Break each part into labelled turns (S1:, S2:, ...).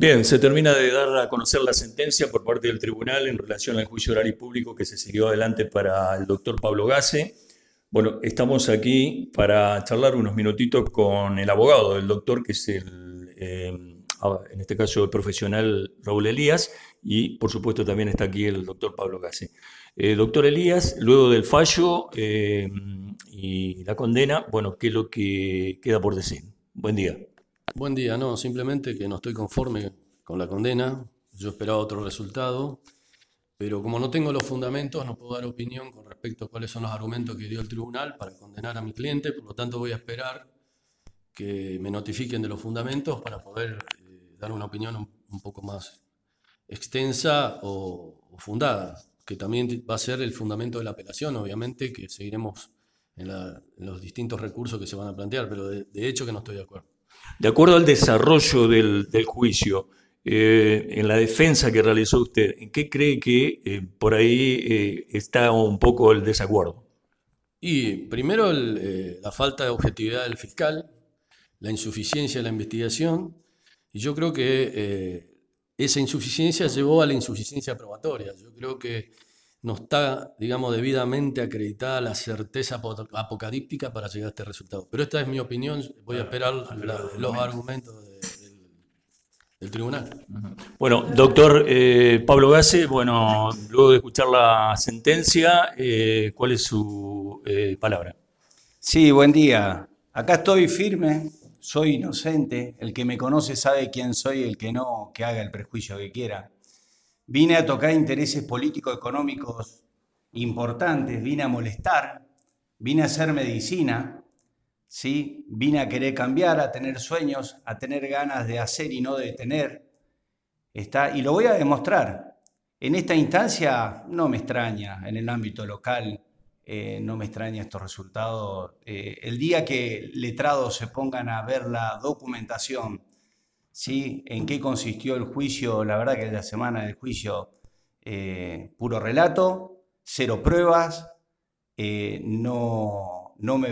S1: Bien, se termina de dar a conocer la sentencia por parte del tribunal en relación al juicio oral y público que se siguió adelante para el doctor Pablo Gase. Bueno, estamos aquí para charlar unos minutitos con el abogado del doctor, que es el, eh, en este caso el profesional Raúl Elías, y por supuesto también está aquí el doctor Pablo Gase. Eh, doctor Elías, luego del fallo eh, y la condena, bueno, ¿qué es lo que queda por decir? Buen día.
S2: Buen día, no, simplemente que no estoy conforme con la condena, yo esperaba otro resultado, pero como no tengo los fundamentos, no puedo dar opinión con respecto a cuáles son los argumentos que dio el tribunal para condenar a mi cliente, por lo tanto voy a esperar que me notifiquen de los fundamentos para poder eh, dar una opinión un, poco más extensa o, fundada, que también va a ser el fundamento de la apelación, obviamente, que seguiremos en, los distintos recursos que se van a plantear, pero de hecho que no estoy de acuerdo.
S1: De acuerdo al desarrollo del, juicio, eh, en la defensa que realizó usted, ¿en qué cree que eh, por ahí eh, está un poco el desacuerdo?
S2: Y primero la falta de objetividad del fiscal, la insuficiencia de la investigación, y yo creo que esa insuficiencia llevó a la insuficiencia probatoria. Yo creo que no está, digamos, debidamente acreditada la certeza apocalíptica para llegar a este resultado. Pero esta es mi opinión, voy a esperar los argumentos del tribunal.
S1: Bueno, doctor eh, Pablo Gase, bueno, luego de escuchar la sentencia, eh, ¿cuál es su eh, palabra?
S3: Sí, buen día. Acá estoy firme, soy inocente, el que me conoce sabe quién soy, el que no, que haga el prejuicio que quiera. Vine a tocar intereses político-económicos importantes, vine a molestar, vine a hacer medicina, ¿sí? vine a querer cambiar, a tener sueños, a tener ganas de hacer y no de tener. Está, y lo voy a demostrar. En esta instancia no me extraña, en el ámbito local, eh, no me extraña estos resultados. Eh, el día que letrados se pongan a ver la documentación ¿sí? en qué consistió el juicio, la verdad que la semana del juicio, eh, puro relato, cero pruebas, eh, no, no,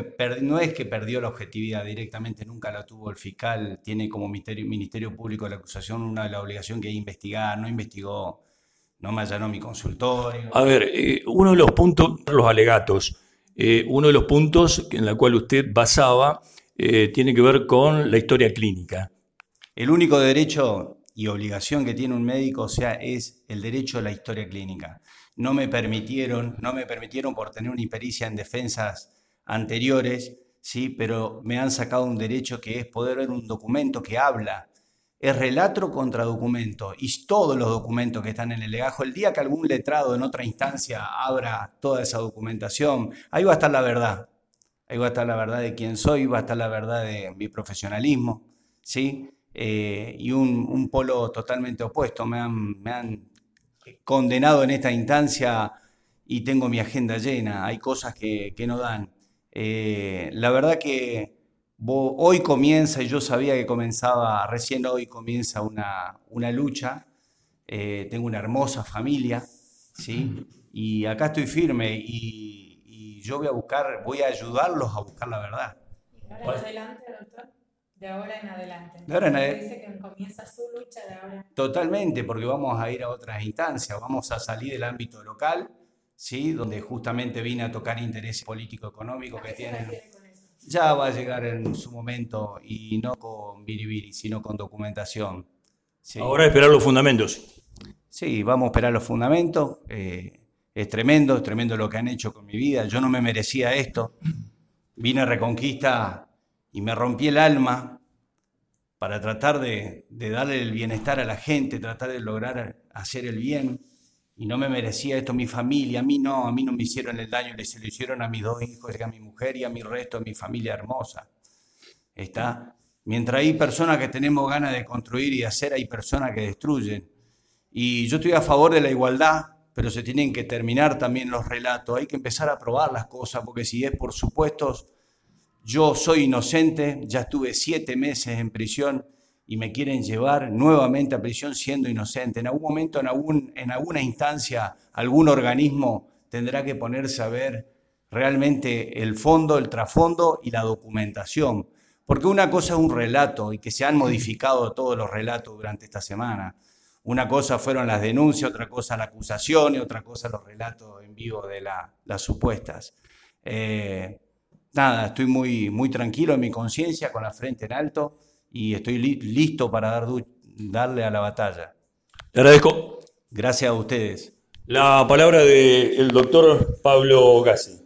S3: es que perdió la objetividad directamente, nunca la tuvo el fiscal, tiene como ministerio, Público de la acusación una la obligación que es investigar, no investigó, no me allanó mi consultorio.
S1: A ver, eh, uno de los puntos, los alegatos, uno de los puntos en la cual usted basaba tiene que ver con la historia clínica.
S3: El único derecho y obligación que tiene un médico, o sea, es el derecho a la historia clínica. No me permitieron, no me permitieron por tener una impericia en defensas anteriores, sí, pero me han sacado un derecho que es poder ver un documento que habla. Es relato contra documento y todos los documentos que están en el legajo, el día que algún letrado en otra instancia abra toda esa documentación, ahí va a estar la verdad. Ahí va a estar la verdad de quién soy, va a estar la verdad de mi profesionalismo, ¿sí? Eh, y un, polo totalmente opuesto. Me han, condenado en esta instancia y tengo mi agenda llena. Hay cosas que, no dan. Eh, la verdad que hoy comienza, y yo sabía que comenzaba, recién hoy comienza una, lucha. Eh, tengo una hermosa familia, ¿sí? Y acá estoy firme y, y, yo voy a buscar, voy a ayudarlos a buscar la verdad.
S4: adelante, doctor? De ahora en adelante. De ahora en adelante. Dice que comienza su lucha de ahora.
S3: Totalmente, porque vamos a ir a otras instancias, vamos a salir del ámbito local, ¿sí? donde justamente vine a tocar intereses político-económicos que tienen. Ya va a llegar en su momento y no con biribiri, sino con documentación.
S1: Ahora esperar los fundamentos.
S3: Sí, vamos a esperar los fundamentos. Eh, es tremendo, es tremendo lo que han hecho con mi vida. Yo no me merecía esto. Vine a Reconquista y me rompí el alma para tratar de, darle el bienestar a la gente, tratar de lograr hacer el bien. Y no me merecía esto mi familia, a mí no, a mí no me hicieron el daño, se lo hicieron a mis dos hijos, a mi mujer y a mi resto de mi familia hermosa. Está. Mientras hay personas que tenemos ganas de construir y hacer, hay personas que destruyen. Y yo estoy a favor de la igualdad, pero se tienen que terminar también los relatos. Hay que empezar a probar las cosas, porque si es por supuestos, yo soy inocente, ya estuve siete meses en prisión y me quieren llevar nuevamente a prisión siendo inocente. En algún momento, en, algún, en alguna instancia, algún organismo tendrá que ponerse a ver realmente el fondo, el trasfondo y la documentación. Porque una cosa es un relato y que se han modificado todos los relatos durante esta semana. Una cosa fueron las denuncias, otra cosa la acusación y otra cosa los relatos en vivo de las supuestas. Eh, nada, estoy muy, muy tranquilo en mi conciencia, con la frente en alto y estoy listo para dar, darle a la batalla.
S1: Le agradezco.
S3: Gracias a ustedes.
S1: La palabra del doctor Pablo Gassi.